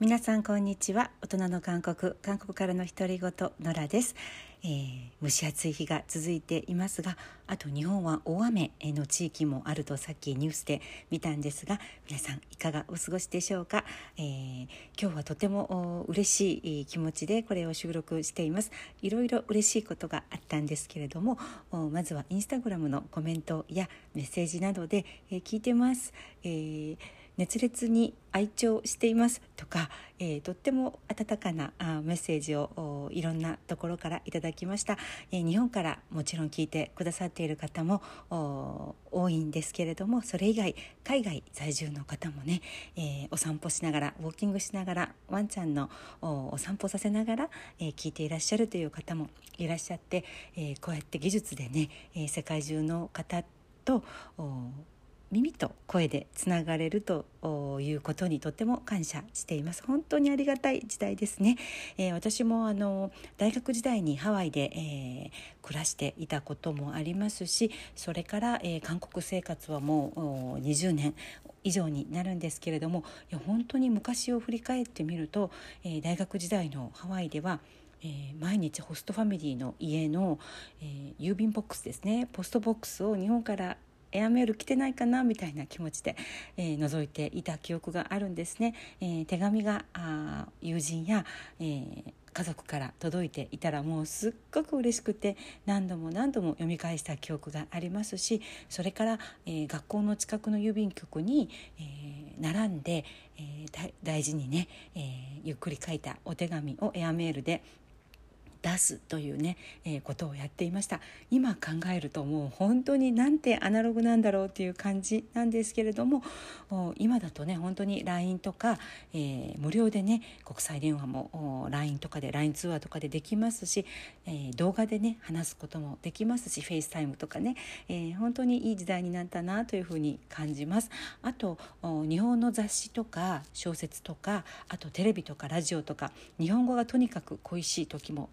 皆さんこんにちは。大人の韓国。韓国からの独り言野良です、えー蒸し暑い日が続いていますがあと日本は大雨の地域もあるとさっきニュースで見たんですが皆さんいかがお過ごしでしょうか、えー今日はとてもお嬉しい気持ちでこれを収録しています。いろいろ嬉しいことがあったんですけれどもおまずはインスタグラムのコメントやメッセージなどで、えー聞いてます、えー熱烈に愛聴していますとか、えーとっても温かなあメッセージをいろんなところからいただきました、えー日本からもちろん聞いてくださっている方も多いんですけれどもそれ以外海外在住の方もね、えーお散歩しながらウォーキングしながらワンちゃんのお散歩させながら、え聞いていらっしゃるという方もいらっしゃって、えこうやって技術でね、え世界中の方とお耳と声でつながれるということにとっても感謝しています。本当にありがたい時代ですね、えー私もあの大学時代にハワイで、えー暮らしていたこともありますしそれから、えー韓国生活はもう20年以上になるんですけれどもいや本当に昔を振り返ってみると、えー大学時代のハワイではえー毎日ホストファミリーの家の、えー郵便ボックスですね。ポストボックスを日本からエアメール来てないかなみたいな気持ちで、えー覗いていた記憶があるんですね。えー手紙があ友人や、えー家族から届いていたらもうすっごく嬉しくて何度も何度も読み返した記憶がありますしそれから、えー学校の近くの郵便局に、えー並んで、えー大大事にね、えーゆっくり書いたお手紙をエアメールで出すというね、えーことをやっていました。今考えるともう本当になんてアナログなんだろうっていう感じなんですけれどもお今だとね本当に LINE とか、えー無料でね国際電話もお LINE とかで LINE 通話とかでできますし、えー動画でね話すこともできますし FaceTime とかね、えー本当にいい時代になったなというふうに感じます。あとお日本の雑誌とか小説とかあとテレビとかラジオとか日本語がとにかく恋しい時も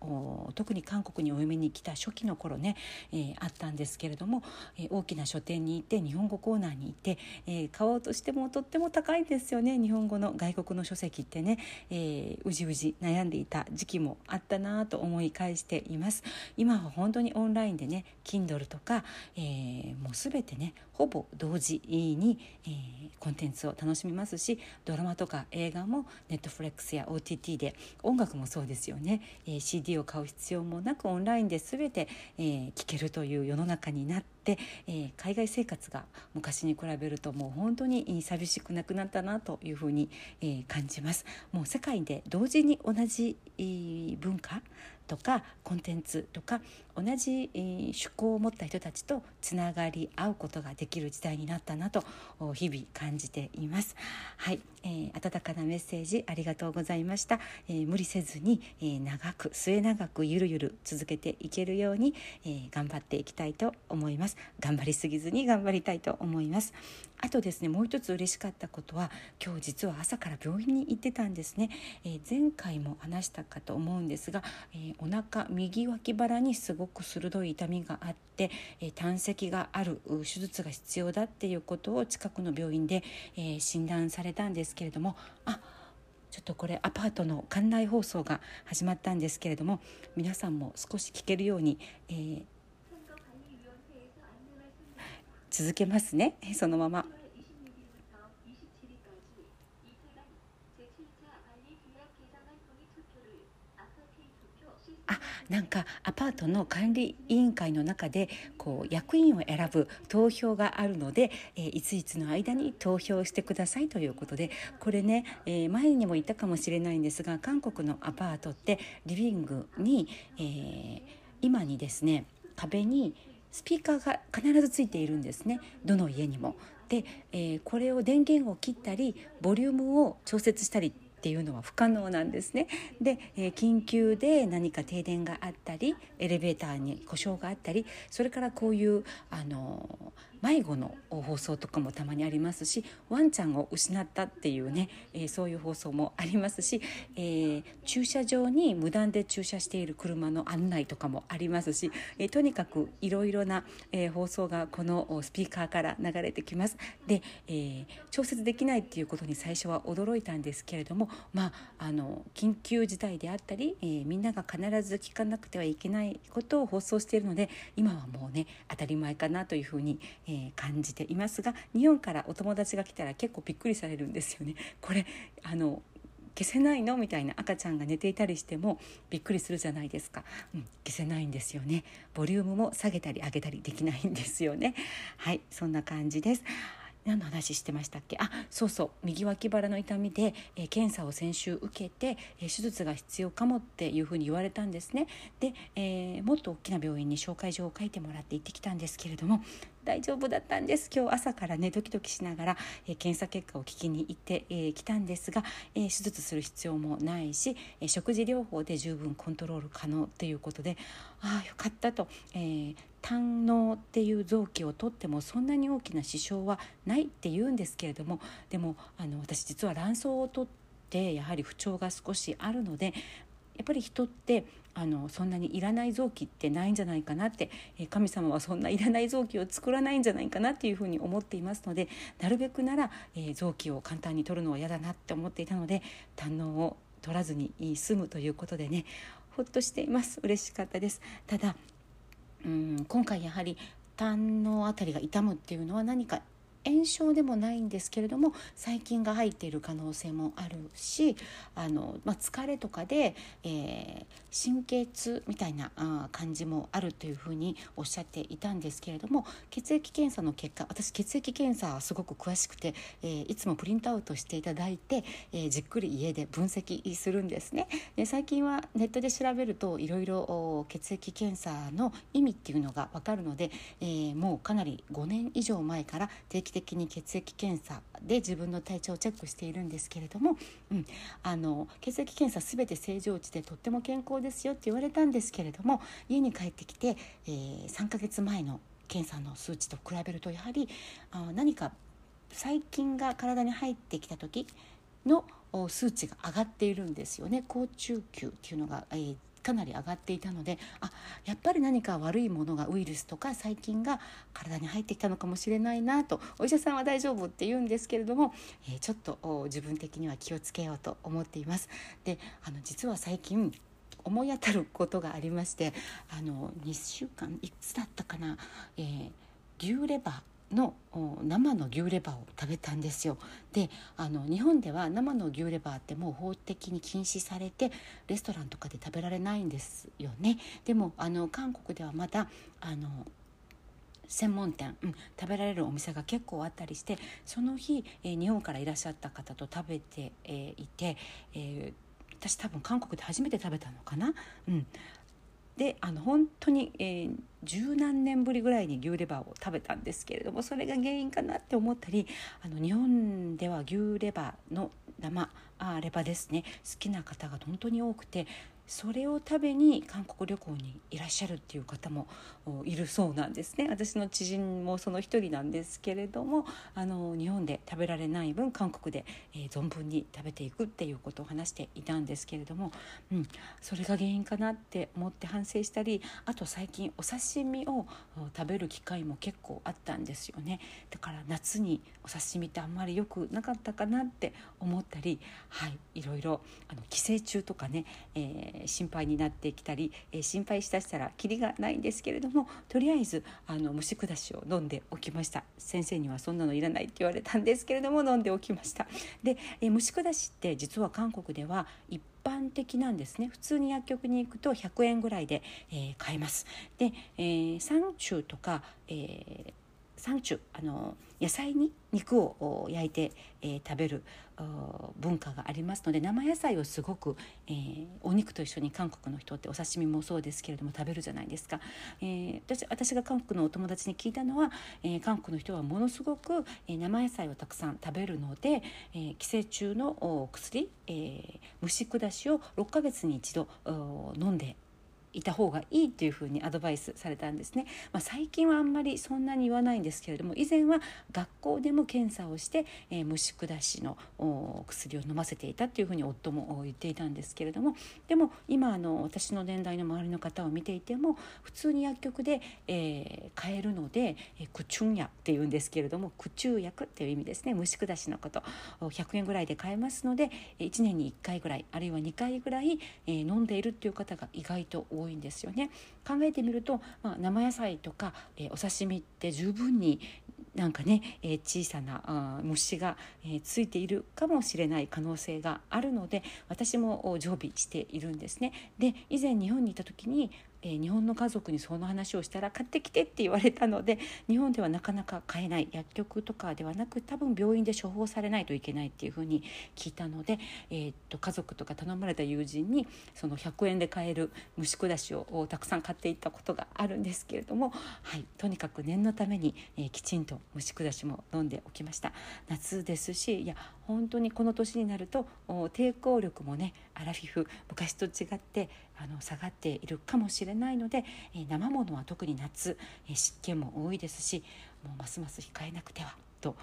特に韓国にお嫁に来た初期の頃ね、えーあったんですけれども、えー大きな書店に行って日本語コーナーに行って、えー買おうとしてもとっても高いんですよね日本語の外国の書籍ってね、えーうじうじ悩んでいた時期もあったなと思い返しています。今は本当にオンラインでね Kindle とか、えーもうすべてねほぼ同時に、えーコンテンツを楽しみますしドラマとか映画も Netflix や OTT で音楽もそうですよね、えー CD を買う必要もなくオンラインで全て、えー聞けるという世の中になって、えー海外生活が昔に比べるともう本当に寂しくなくなったなというふうに、えー感じますもう世界で同時に同じ、えー文化とかコンテンツとか同じ、えー趣向を持った人たちとつながり合うことができる時代になったなと日々感じています。はい、えー温かなメッセージありがとうございました。えー無理せずに、えー長く末永くゆるゆる続けていけるように、えー頑張っていきたいと思います。頑張りすぎずに頑張りたいと思います。あとですねもう一つ嬉しかったことは今日実は朝から病院に行ってたんですね、えー前回も話したかと思うんですが、えーお腹右脇腹にすごく鋭い痛みがあって、えー胆石がある手術が必要だっていうことを近くの病院で、えー診断されたんですけれどもあちょっとこれアパートの館内放送が始まったんですけれども皆さんも少し聞けるように、えー続けますね そのまま。あなんかアパートの管理委員会の中でこう役員を選ぶ投票があるので、えー、いついつの間に投票してくださいということでこれね、えー、前にも言ったかもしれないんですが韓国のアパートってリビングに、えー、今にですね壁に、スピーカーが必ずついているんですねどの家にも。で、えーこれを電源を切ったりボリュームを調節したりっていうのは不可能なんですね。で、えー緊急で何か停電があったりエレベーターに故障があったりそれからこういうあの迷子の放送とかもたまにありますしワンちゃんを失ったっていうね、えーそういう放送もありますし、えー駐車場に無断で駐車している車の案内とかもありますし、えーとにかくいろいろな、えー放送がこのスピーカーから流れてきます。で、えー調節できないっていうことに最初は驚いたんですけれどもまあ、あの緊急事態であったり、えー、みんなが必ず聞かなくてはいけないことを放送しているので今はもうね当たり前かなというふうに、えー、感じていますが日本からお友達が来たら結構びっくりされるんですよね。これあの消せないの？みたいな赤ちゃんが寝ていたりしてもびっくりするじゃないですか、うん、消せないんですよね。ボリュームも下げたり上げたりできないんですよね。はいそんな感じです。何の話してましたっけ？あそうそう。右脇腹の痛みで、えー、検査を先週受けて、えー、手術が必要かもっていうふうに言われたんですね。で、えー、もっと大きな病院に紹介状を書いてもらって行ってきたんですけれども大丈夫だったんです。今日朝からねドキドキしながら、えー、検査結果を聞きに行ってき、えー、たんですが、えー、手術する必要もないし、え、食事療法で十分コントロール可能ということでああよかったと、えー、胆のっていう臓器を取ってもそんなに大きな支障はないって言うんですけれどもでもあの私実は卵巣を取ってやはり不調が少しあるのでやっぱり人ってあのそんなにいらない臓器ってないんじゃないかなって、え神様はそんないらない臓器を作らないんじゃないかなっていうふうに思っていますのでなるべくなら、え臓器を簡単に取るのは嫌だなって思っていたので胆のを取らずに済むということでねほっとしています。嬉しかったです。ただうん今回やはり胆の辺りが痛むっていうのは何か炎症でもないんですけれども細菌が入っている可能性もあるしあの、まあ、疲れとかで、えー、神経痛みたいなあ感じもあるというふうにおっしゃっていたんですけれども血液検査の結果私血液検査はすごく詳しくて、えー、いつもプリントアウトしていただいて、えー、じっくり家で分析するんですね。で最近はネットで調べるといろいろ血液検査の意味っていうのが分かるので、えー、もうかなり5年以上前から定期期的に血液検査で自分の体調をチェックしているんですけれども、うん、あの血液検査全て正常値でとっても健康ですよって言われたんですけれども家に帰ってきて、えー、3ヶ月前の検査の数値と比べるとやはりあ何か細菌が体に入ってきた時の数値が上がっているんですよね。高中級っていうのが、えー、かなり上がっていたのであやっぱり何か悪いものがウイルスとか細菌が体に入ってきたのかもしれないなとお医者さんは大丈夫って言うんですけれども、えー、ちょっと自分的には気をつけようと思っています。であの実は最近思い当たることがありましてあの2週間いつだったかな、えー、牛レバーの生の牛レバーを食べたんですよ。であの日本では生の牛レバーってもう法的に禁止されてレストランとかで食べられないんですよね。でもあの韓国ではまだあの専門店、うん、食べられるお店が結構あったりしてその日、えー、日本からいらっしゃった方と食べて、えー、いて、えー、私多分韓国で初めて食べたのかな、うん、であの本当に、えー、十何年ぶりぐらいに牛レバーを食べたんですけれどもそれが原因かなって思ったりあの日本では牛レバーの生あレバですね。好きな方が本当に多くてそれを食べに韓国旅行にいらっしゃるっていう方もいるそうなんですね。私の知人もその一人なんですけれどもあの日本で食べられない分韓国で、えー、存分に食べていくっていうことを話していたんですけれども、うん、それが原因かなって思って反省したりあと最近お刺身を食べる機会も結構あったんですよね。だから夏にお刺身ってあんまり良くなかったかなって思ったりはい。いろいろあの寄生虫とかね、えー心配になってきたり、え心配しだしたらキリがないんですけれどもとりあえずあの虫下しを飲んでおきました。先生にはそんなのいらないって言われたんですけれども飲んでおきました。で、え虫下しって実は韓国では一般的なんですね。普通に薬局に行くと100円ぐらいで、え、買えます。で、えー、サンチューとか、え、サンチュあの野菜に肉を焼いて、えー、食べる文化がありますので生野菜をすごく、えー、お肉と一緒に韓国の人ってお刺身もそうですけれども食べるじゃないですか、えー、私私が韓国のお友達に聞いたのは、え、韓国の人はものすごく、え生野菜をたくさん食べるので、え寄生虫の薬、え虫下しを6ヶ月に一度飲んでいた方がいいっていうふうにアドバイスされたんですね、まあ、最近はあんまりそんなに言わないんですけれども以前は学校でも検査をして、えー、虫下しの薬を飲ませていたっていうふうに夫も言っていたんですけれどもでも今あの私の年代の周りの方を見ていても普通に薬局で、えー、買えるので「えー、クチュンヤ」っていうんですけれども駆虫薬っていう意味ですね。虫下しのこと100円ぐらいで買えますので1年に1回ぐらいあるいは2回ぐらい、えー、飲んでいるっていう方が意外と多い。多いんですよね。考えてみると、まあ、生野菜とか、えー、お刺身って十分になんかね、えー、小さな虫が、えー、ついているかもしれない可能性があるので私も常備しているんですね。で以前日本にいた時にえー、日本の家族にその話をしたら買ってきてって言われたので日本ではなかなか買えない。薬局とかではなく多分病院で処方されないといけないっていうふうに聞いたので、えー、っと家族とか頼まれた友人にその100円で買える虫下しをたくさん買っていったことがあるんですけれども、はい、とにかく念のために、えー、きちんと虫下しも飲んでおきました。夏ですしいや本当にこの年になると抵抗力もねアラフィフ昔と違ってあの下がっているかもしれないので、えー、生ものは特に夏、えー、湿気も多いですしもうますます控えなくてはと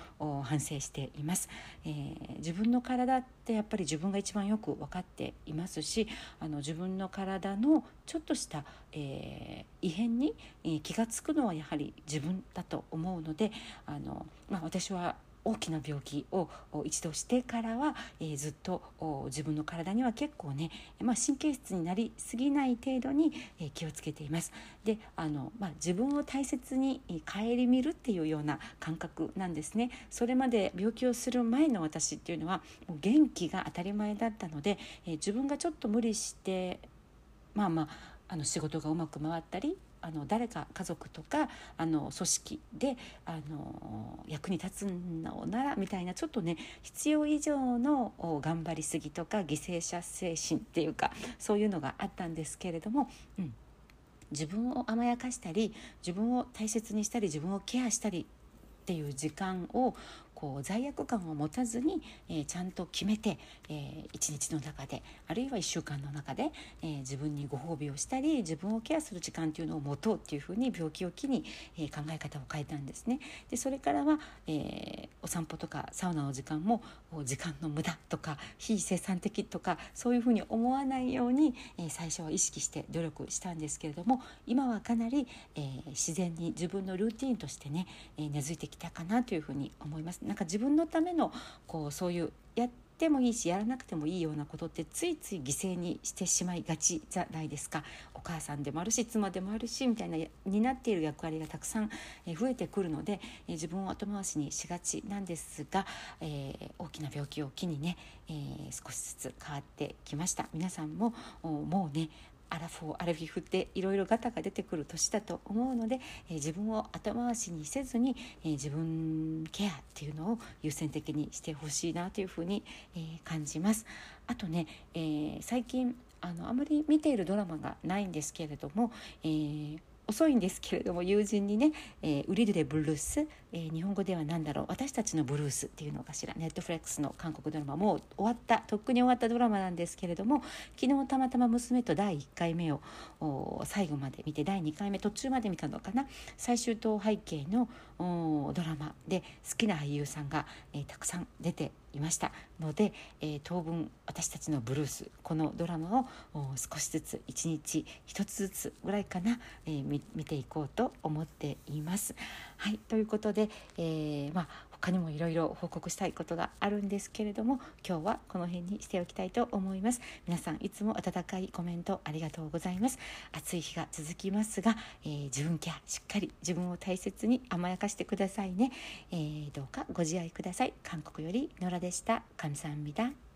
反省しています、えー、自分の体ってやっぱり自分が一番よく分かっていますしあの自分の体のちょっとした、えー、異変に、えー、気が付くのはやはり自分だと思うのであの、まあ、私は大きな病気を一度してからは、えー、ずっと自分の体には結構ね、まあ、神経質になりすぎない程度に、えー、気をつけています。であの、まあ、自分を大切に顧みるっていうような感覚なんですね。それまで病気をする前の私っていうのはもう元気が当たり前だったので、えー、自分がちょっと無理してまあまああの仕事がうまく回ったりあの誰か家族とかあの組織であの役に立つのならみたいなちょっとね必要以上の頑張りすぎとか犠牲者精神っていうかそういうのがあったんですけれども、うん、自分を甘やかしたり自分を大切にしたり自分をケアしたりっていう時間をこう罪悪感を持たずに、えー、ちゃんと決めて、えー、一日の中であるいは1週間の中で、えー、自分にご褒美をしたり自分をケアする時間っていうのを持とうっていうふうに病気を機に、えー、考え方を変えたんですね。でそれからは、えー、お散歩とかサウナの時間も時間の無駄とか非生産的とかそういうふうに思わないように、えー、最初は意識して努力したんですけれども今はかなり、えー、自然に自分のルーティンとしてね、えー、根付いてきたかなというふうに思います。なんか自分のためのこうそういうやってもいいしやらなくてもいいようなことってついつい犠牲にしてしまいがちじゃないですか。お母さんでもあるし妻でもあるしみたいなになっている役割がたくさん増えてくるので自分を後回しにしがちなんですが、えー、大きな病気を機にね、えー、少しずつ変わってきました。皆さんももうねアラフォーアラフィフっていろいろガタが出てくる年だと思うので、えー、自分を後回しにせずに、えー、自分ケアっていうのを優先的にしてほしいなというふうに、えー、感じます。あとね、え最近あのあまり見ているドラマがないんですけれども、え遅いんですけれども友人にね「えー、ウリルレブルース」えー、日本語では何だろう私たちのブルースっていうのかしらネットフレックスの韓国ドラマもう終わったとっくに終わったドラマなんですけれども昨日たまたま娘と第1回目を最後まで見て第2回目途中まで見たのかな。最終答背景のドラマで好きな俳優さんが、えー、たくさん出ていましたので、えー、当分私たちのブルースこのドラマを少しずつ一日一つずつぐらいかな、えー、見ていこうと思っています。はいということで、えー、まあ他にもいろいろ報告したいことがあるんですけれども今日はこの辺にしておきたいと思います皆さんいつも温かいコメントありがとうございます暑い日が続きますが、えー、自分ケアしっかり自分を大切に甘やかしてくださいね、えー、どうかご自愛ください韓国よりノラでした감사합니다